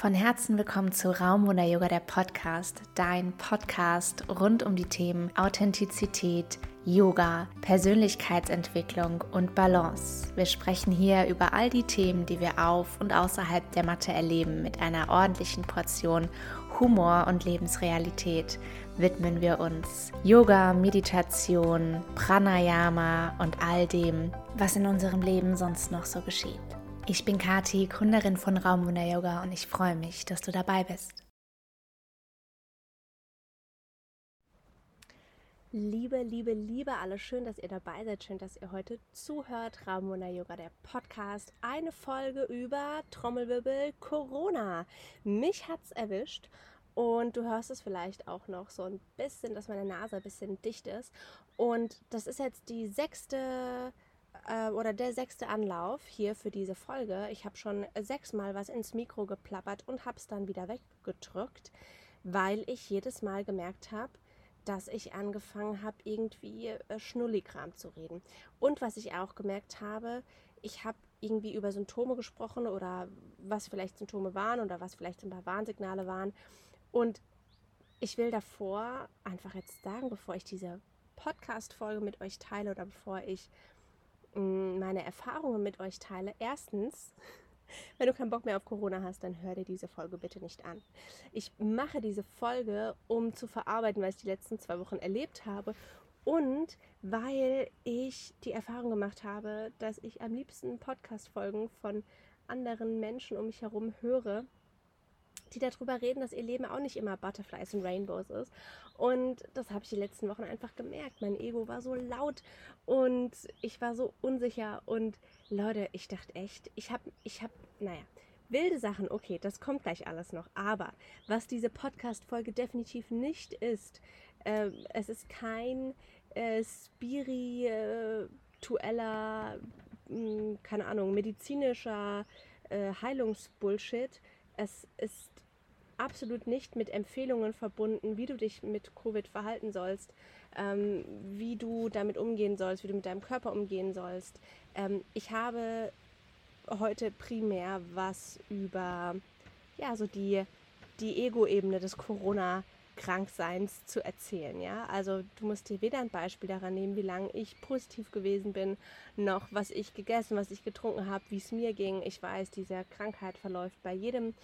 Von Herzen willkommen zu Raumwunder Yoga, der Podcast, dein Podcast rund um die Themen Authentizität, Yoga, Persönlichkeitsentwicklung und Balance. Wir sprechen hier über all die Themen, die wir auf und außerhalb der Matte erleben, mit einer ordentlichen Portion Humor und Lebensrealität widmen wir uns Yoga, Meditation, Pranayama und all dem, was in unserem Leben sonst noch so geschieht. Ich bin Kati, Gründerin von Raumwunder Yoga und ich freue mich, dass du dabei bist. Liebe, liebe, liebe alle, schön, dass ihr dabei seid, schön, dass ihr heute zuhört. Raumwunder Yoga, der Podcast, eine Folge über Trommelwirbel Corona. Mich hat's erwischt und du hörst es vielleicht auch noch so ein bisschen, dass meine Nase ein bisschen dicht ist. Und das ist jetzt die sechste äh, oder der sechste Anlauf hier für diese Folge. Ich habe schon sechsmal was ins Mikro geplappert und habe es dann wieder weggedrückt, weil ich jedes Mal gemerkt habe, dass ich angefangen habe, irgendwie äh, Schnullikram zu reden. Und was ich auch gemerkt habe, ich habe irgendwie über Symptome gesprochen oder was vielleicht Symptome waren oder was vielleicht ein paar Warnsignale waren. Und ich will davor einfach jetzt sagen, bevor ich diese Podcast-Folge mit euch teile oder bevor ich meine Erfahrungen mit euch teile. Erstens, wenn du keinen Bock mehr auf Corona hast, dann hör dir diese Folge bitte nicht an. Ich mache diese Folge, um zu verarbeiten, was ich die letzten zwei Wochen erlebt habe und weil ich die Erfahrung gemacht habe, dass ich am liebsten Podcast-Folgen von anderen Menschen um mich herum höre, die darüber reden, dass ihr Leben auch nicht immer Butterflies und Rainbows ist. Und das habe ich die letzten Wochen einfach gemerkt. Mein Ego war so laut und ich war so unsicher. Und Leute, ich dachte echt, ich habe, ich habe, naja, wilde Sachen, okay, das kommt gleich alles noch. Aber was diese Podcast-Folge definitiv nicht ist, äh, es ist kein äh, spiritueller, äh, keine Ahnung, medizinischer äh, Heilungsbullshit. Es ist absolut nicht mit Empfehlungen verbunden, wie du dich mit Covid verhalten sollst, ähm, wie du damit umgehen sollst, wie du mit deinem Körper umgehen sollst. Ähm, ich habe heute primär was über ja, so die, die Ego-Ebene des Corona- Krankseins zu erzählen. Ja? Also du musst dir weder ein Beispiel daran nehmen, wie lange ich positiv gewesen bin, noch was ich gegessen, was ich getrunken habe, wie es mir ging. Ich weiß, diese Krankheit verläuft bei jedem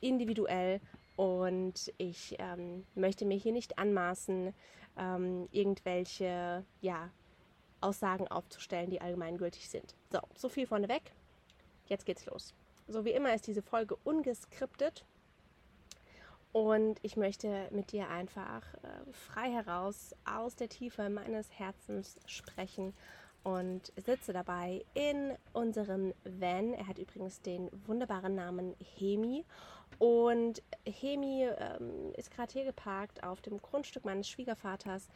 individuell und ich ähm, möchte mir hier nicht anmaßen, ähm, irgendwelche ja, Aussagen aufzustellen, die allgemeingültig sind. So, so viel vorneweg. Jetzt geht's los. So wie immer ist diese Folge ungeskriptet. Und ich möchte mit dir einfach äh, frei heraus aus der Tiefe meines Herzens sprechen und sitze dabei in unserem Van. Er hat übrigens den wunderbaren Namen Hemi. Und Hemi ähm, ist gerade hier geparkt auf dem Grundstück meines Schwiegervaters.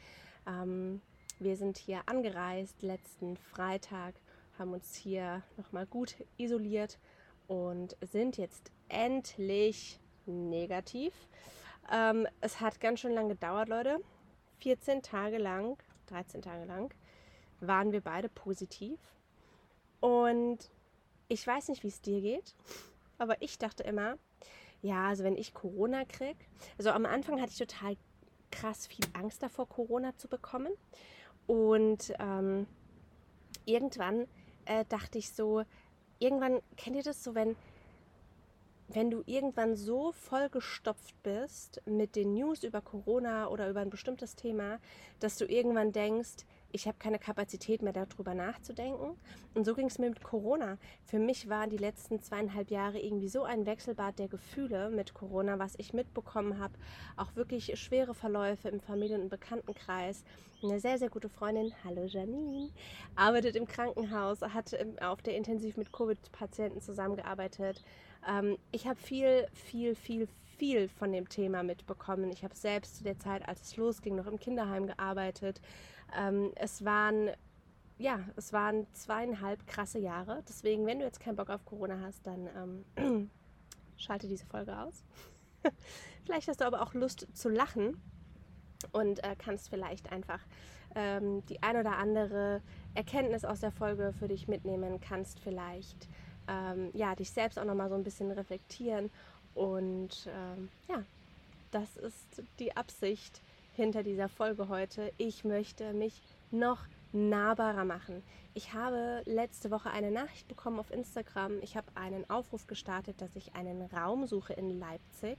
Ähm, wir sind hier angereist letzten Freitag, haben uns hier nochmal gut isoliert und sind jetzt endlich negativ. Ähm, es hat ganz schön lange gedauert, Leute. 14 Tage lang, 13 Tage lang waren wir beide positiv. Und ich weiß nicht, wie es dir geht, aber ich dachte immer, ja, also wenn ich Corona kriege, also am Anfang hatte ich total krass viel Angst davor, Corona zu bekommen. Und ähm, irgendwann äh, dachte ich so, irgendwann kennt ihr das so, wenn, wenn du irgendwann so vollgestopft bist mit den News über Corona oder über ein bestimmtes Thema, dass du irgendwann denkst, ich habe keine Kapazität mehr darüber nachzudenken. Und so ging es mir mit Corona. Für mich waren die letzten zweieinhalb Jahre irgendwie so ein Wechselbad der Gefühle mit Corona, was ich mitbekommen habe. Auch wirklich schwere Verläufe im Familien- und Bekanntenkreis. Eine sehr, sehr gute Freundin, hallo Janine, arbeitet im Krankenhaus, hat auf der Intensiv mit Covid-Patienten zusammengearbeitet. Ähm, ich habe viel, viel, viel, viel von dem Thema mitbekommen. Ich habe selbst zu der Zeit, als es losging, noch im Kinderheim gearbeitet. Ähm, es waren ja, es waren zweieinhalb krasse Jahre. Deswegen, wenn du jetzt keinen Bock auf Corona hast, dann ähm, schalte diese Folge aus. vielleicht hast du aber auch Lust zu lachen und äh, kannst vielleicht einfach ähm, die ein oder andere Erkenntnis aus der Folge für dich mitnehmen, kannst vielleicht ähm, ja, dich selbst auch nochmal so ein bisschen reflektieren Und ähm, ja, das ist die Absicht hinter dieser Folge heute. Ich möchte mich noch nahbarer machen. Ich habe letzte Woche eine Nachricht bekommen auf Instagram. Ich habe einen Aufruf gestartet, dass ich einen Raum suche in Leipzig,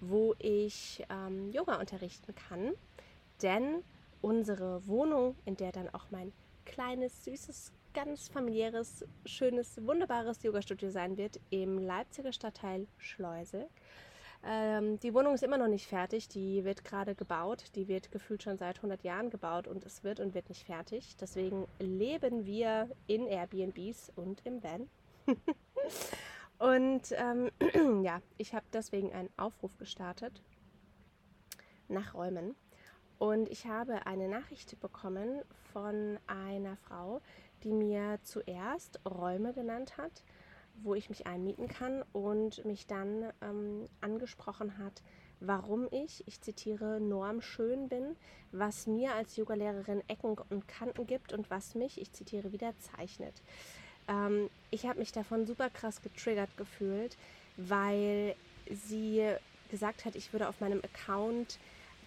wo ich ähm, Yoga unterrichten kann. Denn unsere Wohnung, in der dann auch mein kleines, süßes, ganz familiäres, schönes, wunderbares Yoga-Studio sein wird, im Leipziger Stadtteil Schleusel, ähm, die Wohnung ist immer noch nicht fertig, die wird gerade gebaut, die wird gefühlt schon seit 100 Jahren gebaut und es wird und wird nicht fertig. Deswegen leben wir in Airbnbs und im Van. und ähm, ja, ich habe deswegen einen Aufruf gestartet nach Räumen. Und ich habe eine Nachricht bekommen von einer Frau, die mir zuerst Räume genannt hat wo ich mich einmieten kann und mich dann ähm, angesprochen hat, warum ich, ich zitiere, normschön bin, was mir als Yogalehrerin Ecken und Kanten gibt und was mich, ich zitiere wieder, zeichnet. Ähm, ich habe mich davon super krass getriggert gefühlt, weil sie gesagt hat, ich würde auf meinem Account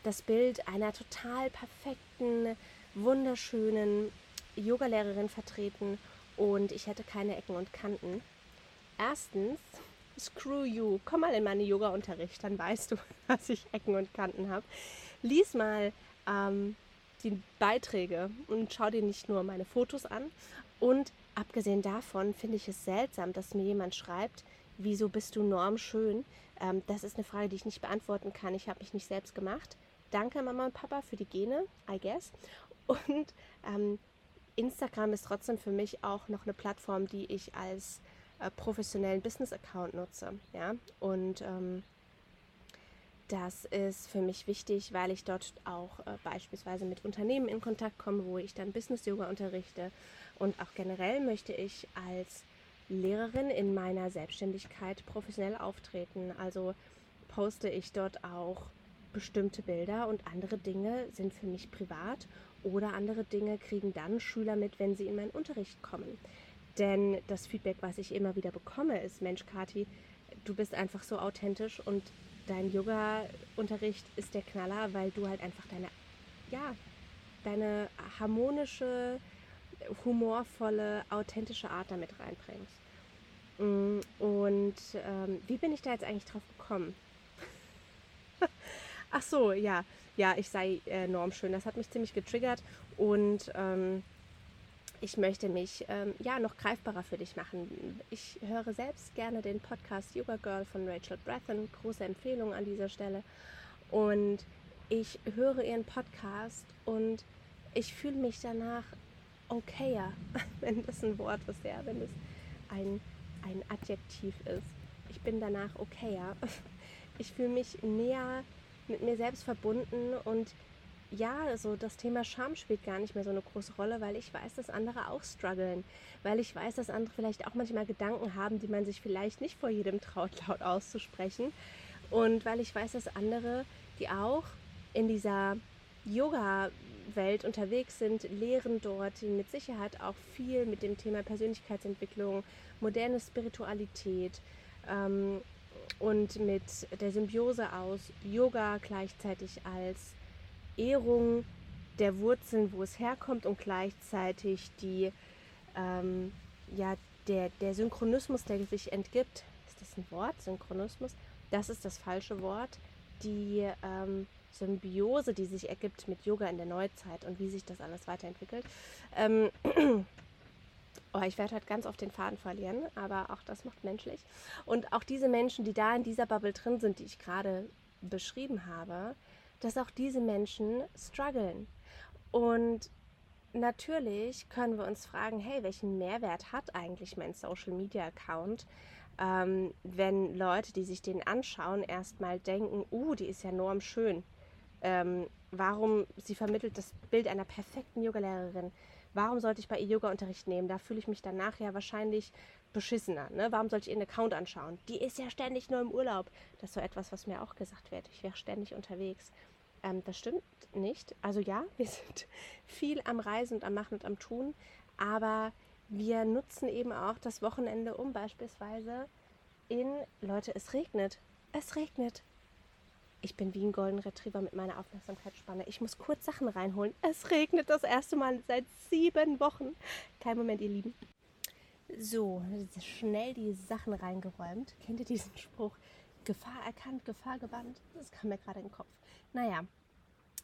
das Bild einer total perfekten, wunderschönen Yogalehrerin vertreten und ich hätte keine Ecken und Kanten. Erstens, screw you, komm mal in meine Yoga-Unterricht, dann weißt du, dass ich Ecken und Kanten habe. Lies mal ähm, die Beiträge und schau dir nicht nur meine Fotos an. Und abgesehen davon finde ich es seltsam, dass mir jemand schreibt, wieso bist du normschön? Ähm, das ist eine Frage, die ich nicht beantworten kann. Ich habe mich nicht selbst gemacht. Danke Mama und Papa für die Gene, I guess. Und ähm, Instagram ist trotzdem für mich auch noch eine Plattform, die ich als äh, professionellen Business-Account nutze. Ja? Und ähm, das ist für mich wichtig, weil ich dort auch äh, beispielsweise mit Unternehmen in Kontakt komme, wo ich dann Business-Yoga unterrichte. Und auch generell möchte ich als Lehrerin in meiner Selbstständigkeit professionell auftreten. Also poste ich dort auch bestimmte Bilder und andere Dinge sind für mich privat oder andere Dinge kriegen dann Schüler mit, wenn sie in meinen Unterricht kommen. Denn das Feedback, was ich immer wieder bekomme, ist, Mensch, Kati, du bist einfach so authentisch und dein Yoga-Unterricht ist der Knaller, weil du halt einfach deine, ja, deine harmonische, humorvolle, authentische Art damit reinbringst. Mm, und ähm, wie bin ich da jetzt eigentlich drauf gekommen? Ach so, ja, ja, ich sei äh, normschön. Das hat mich ziemlich getriggert und ähm, ich möchte mich ähm, ja noch greifbarer für dich machen. Ich höre selbst gerne den Podcast Yoga Girl von Rachel Breathen, große Empfehlung an dieser Stelle. Und ich höre ihren Podcast und ich fühle mich danach okayer, wenn das ein Wort ist, ja, wenn es ein, ein Adjektiv ist. Ich bin danach okayer. Ich fühle mich näher mit mir selbst verbunden und ja, also das Thema Scham spielt gar nicht mehr so eine große Rolle, weil ich weiß, dass andere auch strugglen, weil ich weiß, dass andere vielleicht auch manchmal Gedanken haben, die man sich vielleicht nicht vor jedem traut, laut auszusprechen. Und weil ich weiß, dass andere, die auch in dieser Yoga-Welt unterwegs sind, lehren dort mit Sicherheit auch viel mit dem Thema Persönlichkeitsentwicklung, moderne Spiritualität ähm, und mit der Symbiose aus Yoga gleichzeitig als Ehrung der Wurzeln, wo es herkommt und gleichzeitig die, ähm, ja, der, der Synchronismus, der sich entgibt. Ist das ein Wort? Synchronismus? Das ist das falsche Wort. Die ähm, Symbiose, die sich ergibt mit Yoga in der Neuzeit und wie sich das alles weiterentwickelt. Ähm, oh, ich werde heute ganz oft den Faden verlieren, aber auch das macht menschlich. Und auch diese Menschen, die da in dieser Bubble drin sind, die ich gerade beschrieben habe, dass auch diese Menschen strugglen. Und natürlich können wir uns fragen, hey, welchen Mehrwert hat eigentlich mein Social Media Account, ähm, wenn Leute, die sich den anschauen, erstmal denken, uh, die ist ja enorm schön. Ähm, warum sie vermittelt das Bild einer perfekten Yogalehrerin. Warum sollte ich bei ihr Yoga-Unterricht nehmen? Da fühle ich mich dann nachher wahrscheinlich beschissener. Ne? Warum sollte ich ihren Account anschauen? Die ist ja ständig nur im Urlaub. Das ist so etwas, was mir auch gesagt wird. Ich wäre ständig unterwegs. Ähm, das stimmt nicht. Also ja, wir sind viel am Reisen und am Machen und am Tun, aber wir nutzen eben auch das Wochenende, um beispielsweise in, Leute, es regnet. es regnet. Ich bin wie ein Golden Retriever mit meiner Aufmerksamkeitsspanne. Ich muss kurz Sachen reinholen. Es regnet das erste Mal seit sieben Wochen. Kein Moment, ihr Lieben. So, schnell die Sachen reingeräumt. Kennt ihr diesen Spruch? Gefahr erkannt, Gefahr gebannt? Das kam mir gerade in den Kopf. Naja,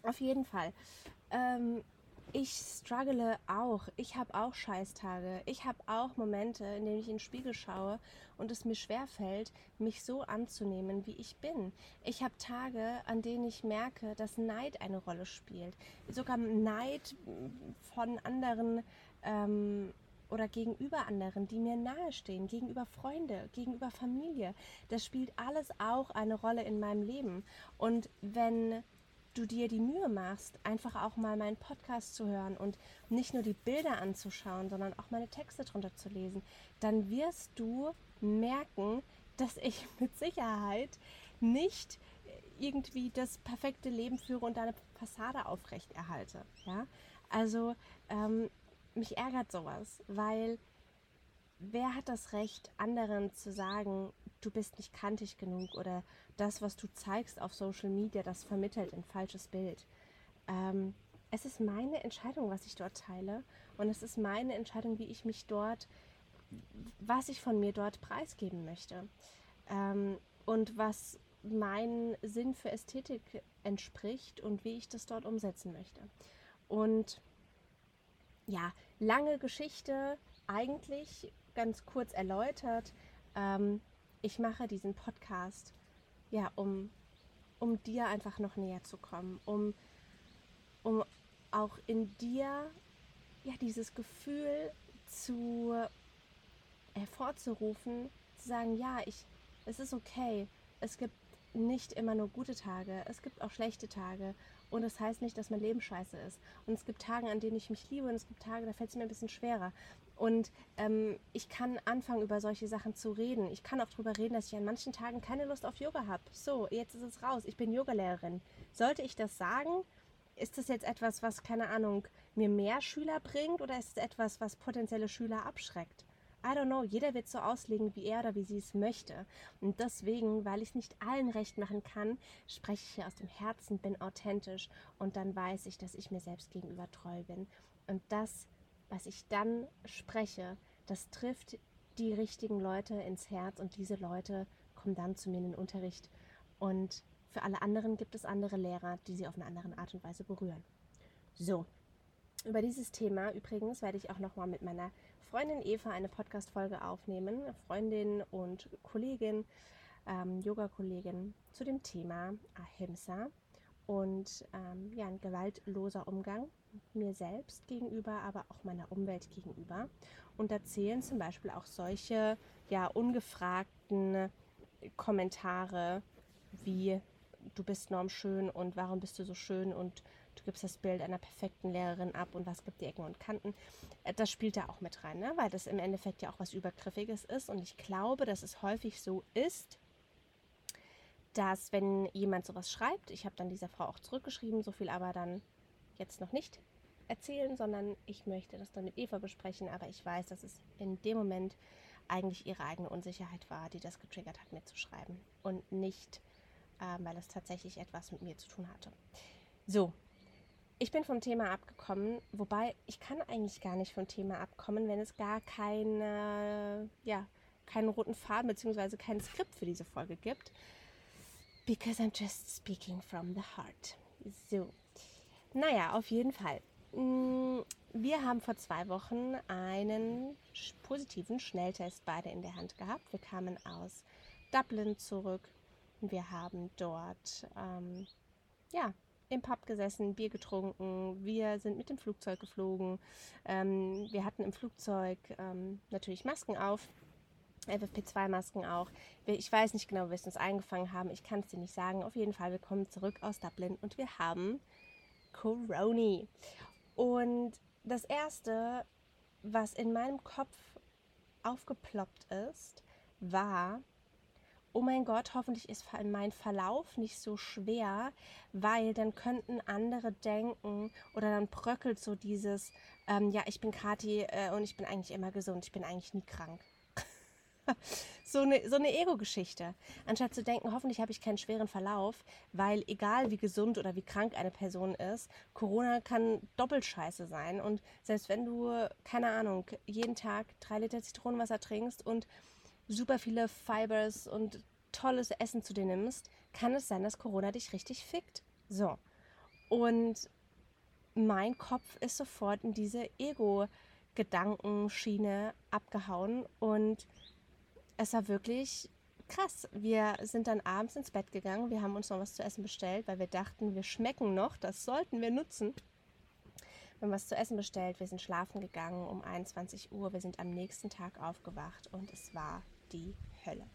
auf jeden Fall. Ähm, ich struggle auch. Ich habe auch Scheißtage. Ich habe auch Momente, in denen ich in den Spiegel schaue und es mir schwerfällt, mich so anzunehmen, wie ich bin. Ich habe Tage, an denen ich merke, dass Neid eine Rolle spielt. Sogar Neid von anderen ähm, oder gegenüber anderen, die mir nahestehen, gegenüber Freunde, gegenüber Familie. Das spielt alles auch eine Rolle in meinem Leben. Und wenn du dir die Mühe machst, einfach auch mal meinen Podcast zu hören und nicht nur die Bilder anzuschauen, sondern auch meine Texte drunter zu lesen, dann wirst du merken, dass ich mit Sicherheit nicht irgendwie das perfekte Leben führe und deine Fassade aufrecht erhalte. Ja? Also ähm, mich ärgert sowas, weil wer hat das Recht, anderen zu sagen, du bist nicht kantig genug oder das, was du zeigst auf Social Media, das vermittelt ein falsches Bild. Ähm, es ist meine Entscheidung, was ich dort teile und es ist meine Entscheidung, wie ich mich dort, was ich von mir dort preisgeben möchte ähm, und was meinen Sinn für Ästhetik entspricht und wie ich das dort umsetzen möchte. Und ja, lange Geschichte, eigentlich ganz kurz erläutert. Ähm, ich mache diesen Podcast, ja, um, um dir einfach noch näher zu kommen, um, um auch in dir ja dieses Gefühl zu hervorzurufen, zu sagen, ja, ich, es ist okay. Es gibt nicht immer nur gute Tage, es gibt auch schlechte Tage und das heißt nicht, dass mein Leben scheiße ist. Und es gibt Tage, an denen ich mich liebe und es gibt Tage, da fällt es mir ein bisschen schwerer. Und ähm, ich kann anfangen, über solche Sachen zu reden. Ich kann auch darüber reden, dass ich an manchen Tagen keine Lust auf Yoga habe. So, jetzt ist es raus. Ich bin Yogalehrerin. Sollte ich das sagen? Ist das jetzt etwas, was, keine Ahnung, mir mehr Schüler bringt oder ist es etwas, was potenzielle Schüler abschreckt? I don't know, jeder wird so auslegen, wie er oder wie sie es möchte. Und deswegen, weil ich es nicht allen recht machen kann, spreche ich hier aus dem Herzen, bin authentisch und dann weiß ich, dass ich mir selbst gegenüber treu bin. Und das, was ich dann spreche, das trifft die richtigen Leute ins Herz und diese Leute kommen dann zu mir in den Unterricht. Und für alle anderen gibt es andere Lehrer, die sie auf eine andere Art und Weise berühren. So, über dieses Thema übrigens werde ich auch nochmal mit meiner Freundin Eva eine Podcast-Folge aufnehmen, Freundin und Kollegin, ähm, Yoga-Kollegin, zu dem Thema Ahimsa und ähm, ja, ein gewaltloser Umgang mir selbst gegenüber, aber auch meiner Umwelt gegenüber. Und erzählen zum Beispiel auch solche ja ungefragten Kommentare wie du bist normschön und warum bist du so schön und du gibst das Bild einer perfekten Lehrerin ab und was gibt die Ecken und Kanten. Äh, das spielt da auch mit rein, ne? weil das im Endeffekt ja auch was Übergriffiges ist. Und ich glaube, dass es häufig so ist, dass wenn jemand sowas schreibt, ich habe dann dieser Frau auch zurückgeschrieben, so viel aber dann jetzt noch nicht erzählen, sondern ich möchte das dann mit Eva besprechen, aber ich weiß, dass es in dem Moment eigentlich ihre eigene Unsicherheit war, die das getriggert hat, mir zu schreiben und nicht, äh, weil es tatsächlich etwas mit mir zu tun hatte. So, ich bin vom Thema abgekommen, wobei ich kann eigentlich gar nicht vom Thema abkommen, wenn es gar keine, ja, keinen roten Faden bzw. kein Skript für diese Folge gibt. Because I'm just speaking from the heart. So. Naja, auf jeden Fall. Mm, wir haben vor zwei Wochen einen positiven Schnelltest beide in der Hand gehabt. Wir kamen aus Dublin zurück. Wir haben dort ähm, ja, im Pub gesessen, Bier getrunken. Wir sind mit dem Flugzeug geflogen. Ähm, wir hatten im Flugzeug ähm, natürlich Masken auf. FFP2-Masken auch. Ich weiß nicht genau, wie wir es uns eingefangen haben. Ich kann es dir nicht sagen. Auf jeden Fall, wir kommen zurück aus Dublin und wir haben Corona. Und das Erste, was in meinem Kopf aufgeploppt ist, war, oh mein Gott, hoffentlich ist mein Verlauf nicht so schwer, weil dann könnten andere denken oder dann bröckelt so dieses, ähm, ja, ich bin Kathi äh, und ich bin eigentlich immer gesund, ich bin eigentlich nie krank. so eine, so eine Ego-Geschichte. Anstatt zu denken, hoffentlich habe ich keinen schweren Verlauf, weil egal wie gesund oder wie krank eine Person ist, Corona kann doppelt scheiße sein. Und selbst wenn du, keine Ahnung, jeden Tag drei Liter Zitronenwasser trinkst und super viele Fibers und tolles Essen zu dir nimmst, kann es sein, dass Corona dich richtig fickt. So. Und mein Kopf ist sofort in diese Ego-Gedankenschiene abgehauen und es war wirklich krass. Wir sind dann abends ins Bett gegangen, wir haben uns noch was zu essen bestellt, weil wir dachten, wir schmecken noch, das sollten wir nutzen. Wir haben was zu essen bestellt, wir sind schlafen gegangen um 21 Uhr, wir sind am nächsten Tag aufgewacht und es war die Hölle.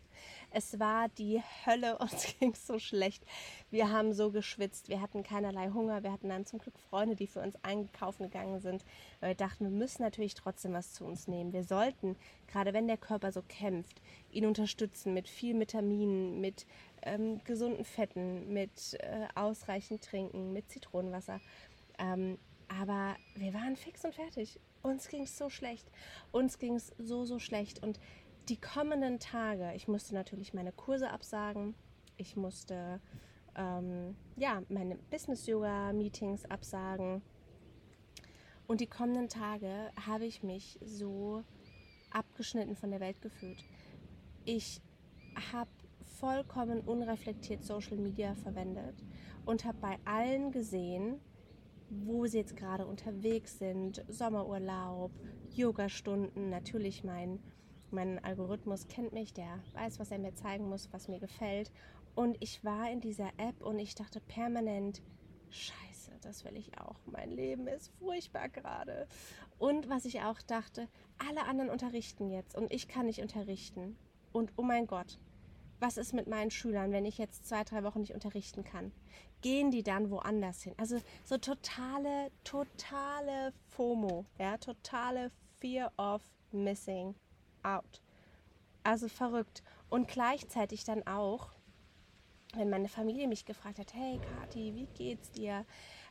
Es war die Hölle, uns ging so schlecht. Wir haben so geschwitzt, wir hatten keinerlei Hunger. Wir hatten dann zum Glück Freunde, die für uns einkaufen gegangen sind, weil wir dachten, wir müssen natürlich trotzdem was zu uns nehmen. Wir sollten, gerade wenn der Körper so kämpft, ihn unterstützen mit viel Vitaminen, mit ähm, gesunden Fetten, mit äh, ausreichend Trinken, mit Zitronenwasser. Ähm, aber wir waren fix und fertig. Uns ging es so schlecht. Uns ging es so, so schlecht. Und die kommenden Tage, ich musste natürlich meine Kurse absagen, ich musste ähm, ja, meine Business-Yoga-Meetings absagen. Und die kommenden Tage habe ich mich so abgeschnitten von der Welt gefühlt. Ich habe vollkommen unreflektiert Social Media verwendet und habe bei allen gesehen, wo sie jetzt gerade unterwegs sind, Sommerurlaub, Yoga-Stunden, natürlich mein mein Algorithmus kennt mich, der weiß, was er mir zeigen muss, was mir gefällt. Und ich war in dieser App und ich dachte permanent, scheiße, das will ich auch. Mein Leben ist furchtbar gerade. Und was ich auch dachte, alle anderen unterrichten jetzt und ich kann nicht unterrichten. Und oh mein Gott, was ist mit meinen Schülern, wenn ich jetzt zwei, drei Wochen nicht unterrichten kann? Gehen die dann woanders hin? Also so totale, totale FOMO, ja, totale Fear of Missing out. Also verrückt. Und gleichzeitig dann auch, wenn meine Familie mich gefragt hat, hey Kathi, wie geht's dir?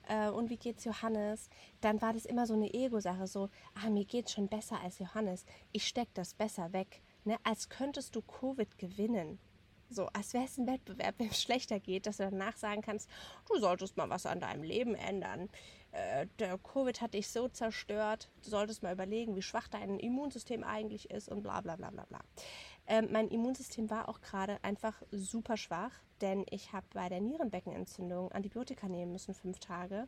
Äh, und wie geht's Johannes? Dann war das immer so eine Ego-Sache, so, ah, mir geht's schon besser als Johannes. Ich steck das besser weg. Ne? Als könntest du Covid gewinnen. So, als wäre es ein Wettbewerb, wenn es schlechter geht, dass du danach sagen kannst, du solltest mal was an deinem Leben ändern. Äh, der Covid hat dich so zerstört, du solltest mal überlegen, wie schwach dein Immunsystem eigentlich ist und bla bla bla bla bla. Ähm, mein Immunsystem war auch gerade einfach super schwach, denn ich habe bei der Nierenbeckenentzündung Antibiotika nehmen müssen, fünf Tage.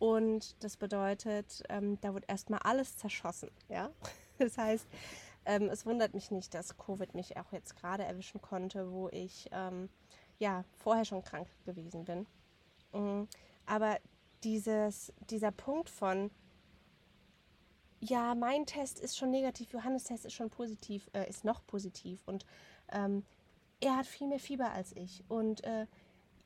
Und das bedeutet, ähm, da wird erstmal alles zerschossen. Ja? Das heißt, ähm, es wundert mich nicht, dass Covid mich auch jetzt gerade erwischen konnte, wo ich ähm, ja vorher schon krank gewesen bin. Mhm. Aber dieses, dieser Punkt von, ja, mein Test ist schon negativ, Johannes Test ist schon positiv, äh, ist noch positiv. Und ähm, er hat viel mehr Fieber als ich. Und äh,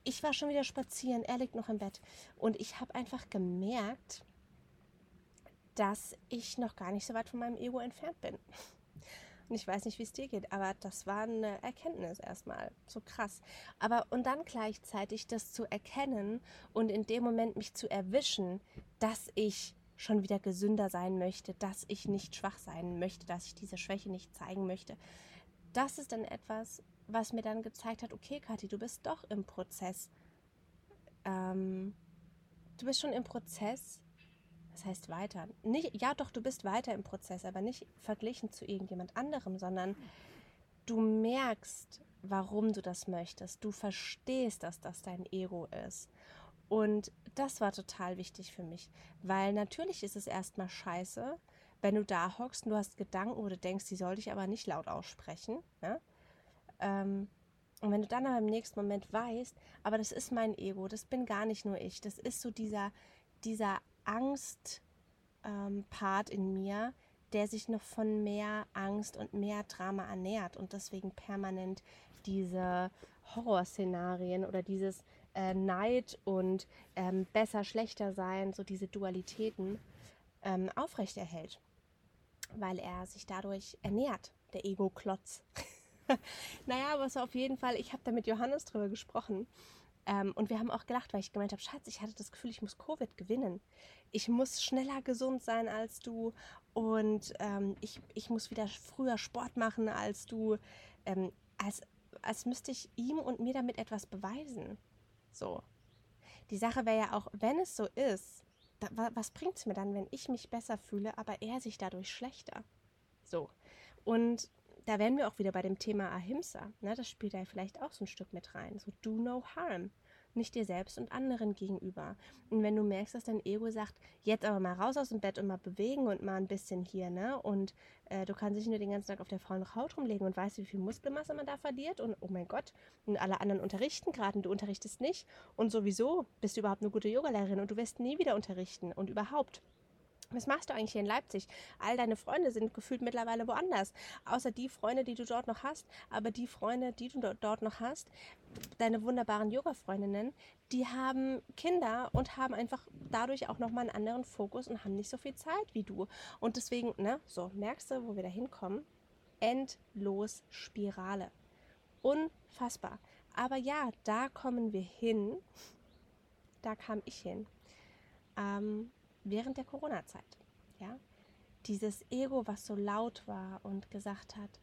ich war schon wieder spazieren, er liegt noch im Bett. Und ich habe einfach gemerkt, dass ich noch gar nicht so weit von meinem Ego entfernt bin. Und ich weiß nicht, wie es dir geht, aber das war eine Erkenntnis erstmal. So krass. Aber und dann gleichzeitig das zu erkennen und in dem Moment mich zu erwischen, dass ich schon wieder gesünder sein möchte, dass ich nicht schwach sein möchte, dass ich diese Schwäche nicht zeigen möchte. Das ist dann etwas, was mir dann gezeigt hat, okay, Kathi, du bist doch im Prozess. Ähm, du bist schon im Prozess, das heißt weiter. Nicht, ja, doch, du bist weiter im Prozess, aber nicht verglichen zu irgendjemand anderem, sondern du merkst, warum du das möchtest. Du verstehst, dass das dein Ego ist. Und das war total wichtig für mich, weil natürlich ist es erstmal scheiße, wenn du da hockst und du hast Gedanken, wo du denkst, die sollte ich aber nicht laut aussprechen. Ja? Ähm, und wenn du dann aber im nächsten Moment weißt, aber das ist mein Ego, das bin gar nicht nur ich, das ist so dieser, dieser Angst-Part ähm, in mir, der sich noch von mehr Angst und mehr Drama ernährt und deswegen permanent diese Horrorszenarien oder dieses äh, Neid und ähm, besser, schlechter sein, so diese Dualitäten ähm, aufrechterhält, weil er sich dadurch ernährt, der Ego-Klotz. naja, aber so auf jeden Fall, ich habe da mit Johannes drüber gesprochen Ähm, und wir haben auch gelacht, weil ich gemeint habe, Schatz, ich hatte das Gefühl, ich muss Covid gewinnen. Ich muss schneller gesund sein als du und ähm, ich, ich muss wieder früher Sport machen als du. Ähm, als, als müsste ich ihm und mir damit etwas beweisen. So. Die Sache wäre ja auch, wenn es so ist, da, was bringt es mir dann, wenn ich mich besser fühle, aber er sich dadurch schlechter? So. Und da wären wir auch wieder bei dem Thema Ahimsa. Ne? Das spielt da vielleicht auch so ein Stück mit rein. So, do no harm. Nicht dir selbst und anderen gegenüber. Und wenn du merkst, dass dein Ego sagt, jetzt aber mal raus aus dem Bett und mal bewegen und mal ein bisschen hier, ne? Und äh, du kannst dich nur den ganzen Tag auf der faulen Haut rumlegen und weißt, wie viel Muskelmasse man da verliert. Und oh mein Gott, und alle anderen unterrichten gerade und du unterrichtest nicht. Und sowieso bist du überhaupt eine gute Yogalehrerin und du wirst nie wieder unterrichten. Und überhaupt was machst du eigentlich hier in Leipzig? All deine Freunde sind gefühlt mittlerweile woanders. Außer die Freunde, die du dort noch hast. Aber die Freunde, die du dort noch hast, deine wunderbaren Yoga-Freundinnen, die haben Kinder und haben einfach dadurch auch nochmal einen anderen Fokus und haben nicht so viel Zeit wie du. Und deswegen, ne, so, merkst du, wo wir da hinkommen? Endlos Spirale. Unfassbar. Aber ja, da kommen wir hin. Da kam ich hin. Ähm, während der Corona-Zeit. Ja? Dieses Ego, was so laut war und gesagt hat,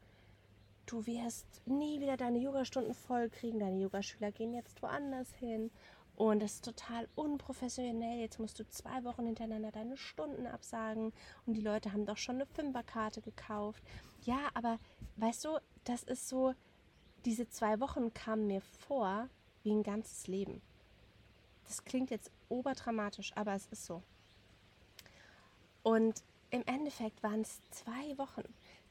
du wirst nie wieder deine Yogastunden voll kriegen, deine Yogaschüler gehen jetzt woanders hin und das ist total unprofessionell. Jetzt musst du zwei Wochen hintereinander deine Stunden absagen und die Leute haben doch schon eine Fünferkarte gekauft. Ja, aber weißt du, das ist so, diese zwei Wochen kamen mir vor wie ein ganzes Leben. Das klingt jetzt oberdramatisch, aber es ist so. Und im Endeffekt waren es zwei Wochen.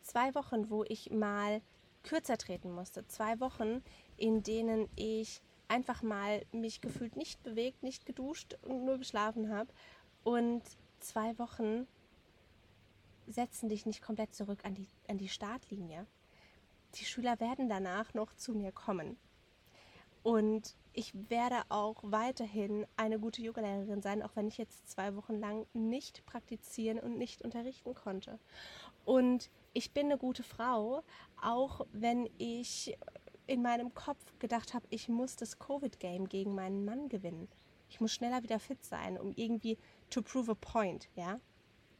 Zwei Wochen, wo ich mal kürzer treten musste. Zwei Wochen, in denen ich einfach mal mich gefühlt nicht bewegt, nicht geduscht und nur geschlafen habe. Und zwei Wochen setzen dich nicht komplett zurück an die, an die Startlinie. Die Schüler werden danach noch zu mir kommen. Und ich werde auch weiterhin eine gute Yogalehrerin sein, auch wenn ich jetzt zwei Wochen lang nicht praktizieren und nicht unterrichten konnte. Und ich bin eine gute Frau, auch wenn ich in meinem Kopf gedacht habe, ich muss das Covid-Game gegen meinen Mann gewinnen. Ich muss schneller wieder fit sein, um irgendwie to prove a point, ja?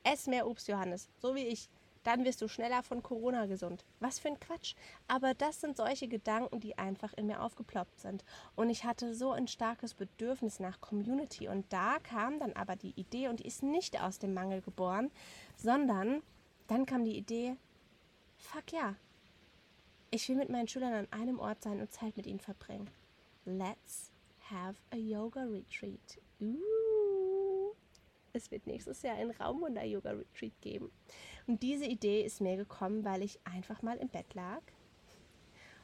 Ess mehr Obst, Johannes, so wie ich dann wirst du schneller von Corona gesund. Was für ein Quatsch. Aber das sind solche Gedanken, die einfach in mir aufgeploppt sind. Und ich hatte so ein starkes Bedürfnis nach Community. Und da kam dann aber die Idee, und die ist nicht aus dem Mangel geboren, sondern dann kam die Idee, fuck ja, ich will mit meinen Schülern an einem Ort sein und Zeit mit ihnen verbringen. Let's have a yoga retreat. Ooh es wird nächstes Jahr ein Raumwunder-Yoga-Retreat geben. Und diese Idee ist mir gekommen, weil ich einfach mal im Bett lag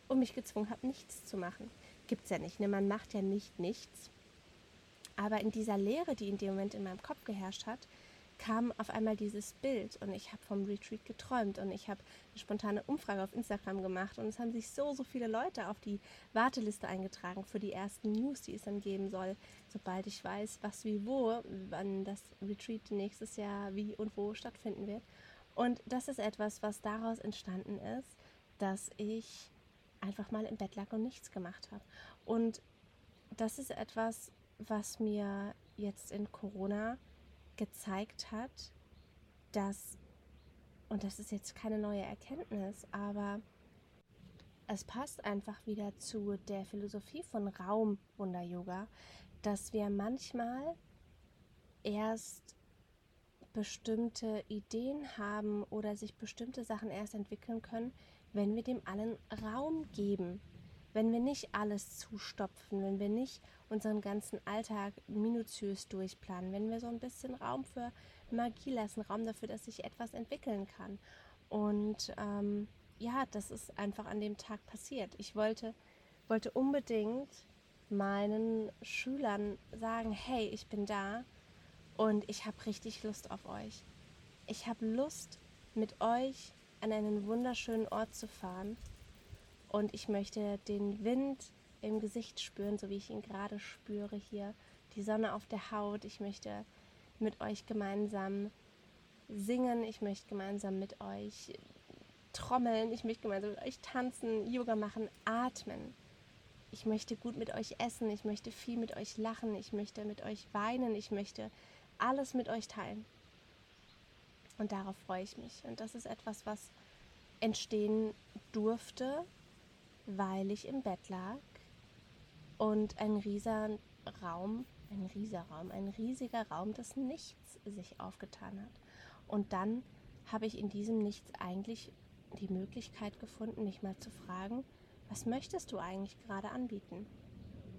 und mich gezwungen habe, nichts zu machen. Gibt's ja nicht, ne? Man macht ja nicht nichts. Aber in dieser Leere, die in dem Moment in meinem Kopf geherrscht hat, kam auf einmal dieses Bild und ich habe vom Retreat geträumt und ich habe eine spontane Umfrage auf Instagram gemacht und es haben sich so, so viele Leute auf die Warteliste eingetragen für die ersten News, die es dann geben soll, sobald ich weiß, was wie wo, wann das Retreat nächstes Jahr wie und wo stattfinden wird. Und das ist etwas, was daraus entstanden ist, dass ich einfach mal im Bett lag und nichts gemacht habe. Und das ist etwas, was mir jetzt in Corona gezeigt hat, dass, und das ist jetzt keine neue Erkenntnis, aber es passt einfach wieder zu der Philosophie von Raumwunder-Yoga, dass wir manchmal erst bestimmte Ideen haben oder sich bestimmte Sachen erst entwickeln können, wenn wir dem allen Raum geben wenn wir nicht alles zustopfen, wenn wir nicht unseren ganzen Alltag minutiös durchplanen, wenn wir so ein bisschen Raum für Magie lassen, Raum dafür, dass sich etwas entwickeln kann. Und ähm, ja, das ist einfach an dem Tag passiert. Ich wollte, wollte unbedingt meinen Schülern sagen, hey, ich bin da und ich habe richtig Lust auf euch. Ich habe Lust, mit euch an einen wunderschönen Ort zu fahren und ich möchte den Wind im Gesicht spüren, so wie ich ihn gerade spüre hier. Die Sonne auf der Haut. Ich möchte mit euch gemeinsam singen. Ich möchte gemeinsam mit euch trommeln. Ich möchte gemeinsam mit euch tanzen, Yoga machen, atmen. ich möchte gut mit euch essen, ich möchte viel mit euch lachen, ich möchte mit euch weinen, ich möchte alles mit euch teilen. Und darauf freue ich mich. Und das ist etwas, was entstehen durfte, weil ich im Bett lag und ein riesiger Raum, ein riesiger Raum, ein riesiger Raum des Nichts sich aufgetan hat. Und dann habe ich in diesem Nichts eigentlich die Möglichkeit gefunden, mich mal zu fragen, was möchtest du eigentlich gerade anbieten?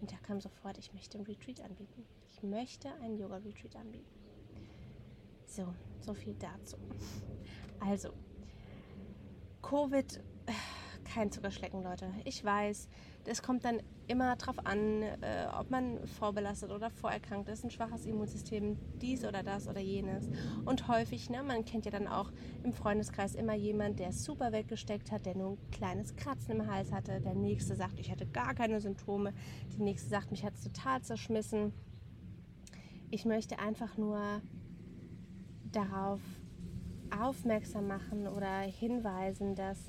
Und da kam sofort, ich möchte einen Retreat anbieten. Ich möchte einen Yoga-Retreat anbieten. So, so viel dazu. Also, Covid, kein Zuckerschlecken, Leute. Ich weiß, es kommt dann immer darauf an, äh, ob man vorbelastet oder vorerkrankt ist, ein schwaches Immunsystem, dies oder das oder jenes. Und häufig, ne, man kennt ja dann auch im Freundeskreis immer jemand, der es super weggesteckt hat, der nur ein kleines Kratzen im Hals hatte. Der nächste sagt, ich hatte gar keine Symptome. Die nächste sagt, mich hat es total zerschmissen. Ich möchte einfach nur darauf aufmerksam machen oder hinweisen, dass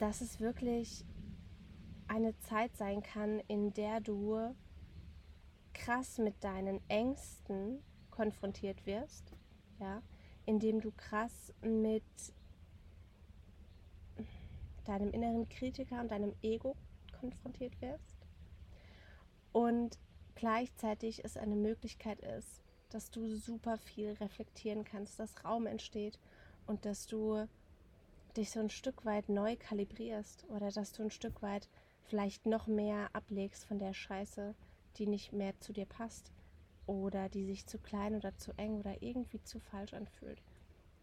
dass es wirklich eine Zeit sein kann, in der du krass mit deinen Ängsten konfrontiert wirst, ja, indem du krass mit deinem inneren Kritiker und deinem Ego konfrontiert wirst und gleichzeitig es eine Möglichkeit ist, dass du super viel reflektieren kannst, dass Raum entsteht und dass du dich so ein Stück weit neu kalibrierst oder dass du ein Stück weit vielleicht noch mehr ablegst von der Scheiße, die nicht mehr zu dir passt oder die sich zu klein oder zu eng oder irgendwie zu falsch anfühlt.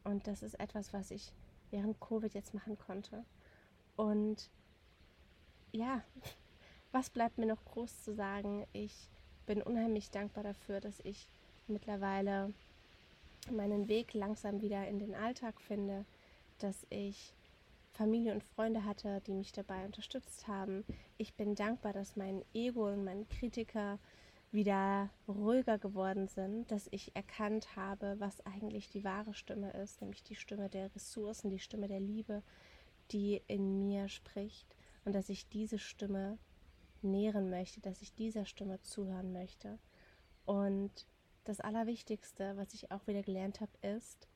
Und das ist etwas, was ich während Covid jetzt machen konnte. Und ja, was bleibt mir noch groß zu sagen? Ich bin unheimlich dankbar dafür, dass ich mittlerweile meinen Weg langsam wieder in den Alltag finde, dass ich Familie und Freunde hatte, die mich dabei unterstützt haben. Ich bin dankbar, dass mein Ego und mein Kritiker wieder ruhiger geworden sind, dass ich erkannt habe, was eigentlich die wahre Stimme ist, nämlich die Stimme der Ressourcen, die Stimme der Liebe, die in mir spricht und dass ich diese Stimme nähren möchte, dass ich dieser Stimme zuhören möchte. Und das Allerwichtigste, was ich auch wieder gelernt habe, ist,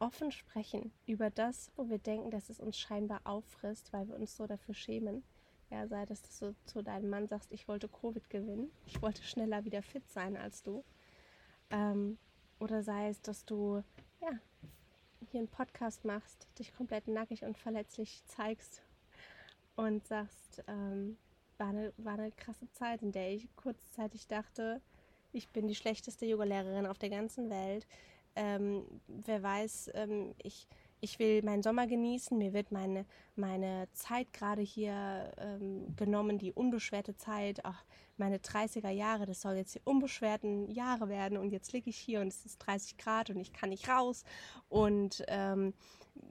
offen sprechen über das, wo wir denken, dass es uns scheinbar auffrisst, weil wir uns so dafür schämen. Ja, sei das, dass du zu deinem Mann sagst, ich wollte Covid gewinnen, ich wollte schneller wieder fit sein als du. Ähm, oder sei es, dass du ja, hier einen Podcast machst, dich komplett nackig und verletzlich zeigst und sagst, ähm, war, eine, war eine krasse Zeit, in der ich kurzzeitig dachte, ich bin die schlechteste Yogalehrerin auf der ganzen Welt ähm, wer weiß, ähm, ich, ich will meinen Sommer genießen, mir wird meine, meine Zeit gerade hier ähm, genommen, die unbeschwerte Zeit, auch meine 30er Jahre, das soll jetzt die unbeschwerten Jahre werden. Und jetzt liege ich hier und es ist 30 Grad und ich kann nicht raus. Und ähm,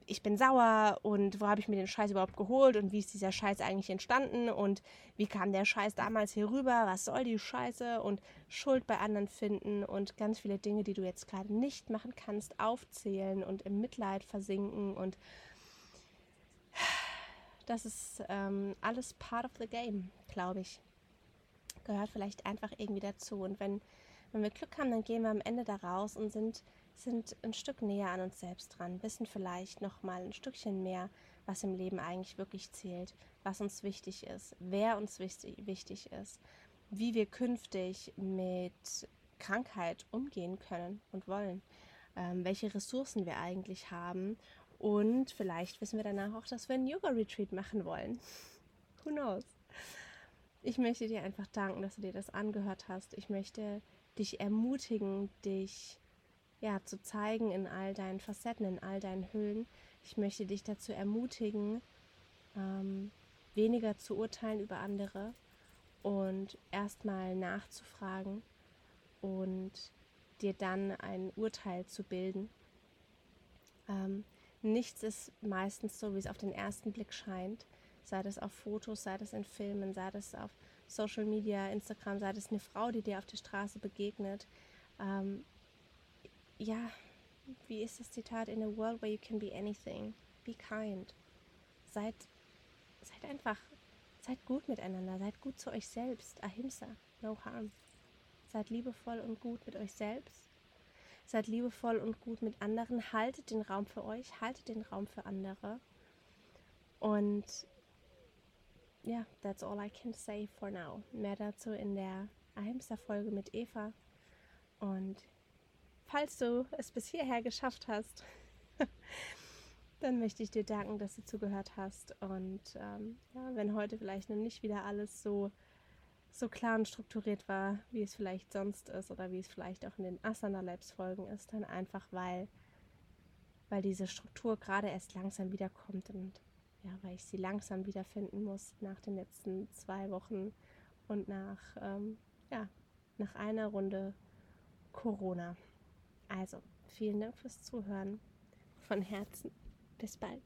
ich bin sauer und wo habe ich mir den Scheiß überhaupt geholt und wie ist dieser Scheiß eigentlich entstanden und wie kam der Scheiß damals hier rüber, was soll die Scheiße? Und Schuld bei anderen finden und ganz viele Dinge, die du jetzt gerade nicht machen kannst, aufzählen und im Mitleid versinken und das ist ähm, alles part of the game, glaube ich. Gehört vielleicht einfach irgendwie dazu. Und wenn, wenn wir Glück haben, dann gehen wir am Ende da raus und sind sind ein Stück näher an uns selbst dran, wissen vielleicht noch mal ein Stückchen mehr, was im Leben eigentlich wirklich zählt, was uns wichtig ist, wer uns wichtig ist, wie wir künftig mit Krankheit umgehen können und wollen, ähm, welche Ressourcen wir eigentlich haben und vielleicht wissen wir danach auch, dass wir einen Yoga-Retreat machen wollen. Who knows? Ich möchte dir einfach danken, dass du dir das angehört hast. Ich möchte dich ermutigen, dich ja, zu zeigen in all deinen Facetten, in all deinen Hüllen. Ich möchte dich dazu ermutigen, ähm, weniger zu urteilen über andere und erstmal nachzufragen und dir dann ein Urteil zu bilden. Ähm, nichts ist meistens so, wie es auf den ersten Blick scheint. Sei das auf Fotos, sei das in Filmen, sei das auf Social Media, Instagram, sei das eine Frau, die dir auf der Straße begegnet. Ähm, ja, wie ist das Zitat? In a world where you can be anything, be kind. Seid, seid einfach, seid gut miteinander, seid gut zu euch selbst. Ahimsa, no harm. Seid liebevoll und gut mit euch selbst. Seid liebevoll und gut mit anderen. Haltet den Raum für euch, haltet den Raum für andere. Und ja, yeah, that's all I can say for now. Mehr dazu in der Ahimsa-Folge mit Eva. Und falls du es bis hierher geschafft hast, dann möchte ich dir danken, dass du zugehört hast. Und ähm, ja, wenn heute vielleicht noch nicht wieder alles so, so klar und strukturiert war, wie es vielleicht sonst ist oder wie es vielleicht auch in den Asana Labs Folgen ist, dann einfach, weil, weil diese Struktur gerade erst langsam wiederkommt und ja, weil ich sie langsam wiederfinden muss nach den letzten zwei Wochen und nach, ähm, ja, nach einer Runde Corona. Also, vielen Dank fürs Zuhören. Von Herzen. Bis bald.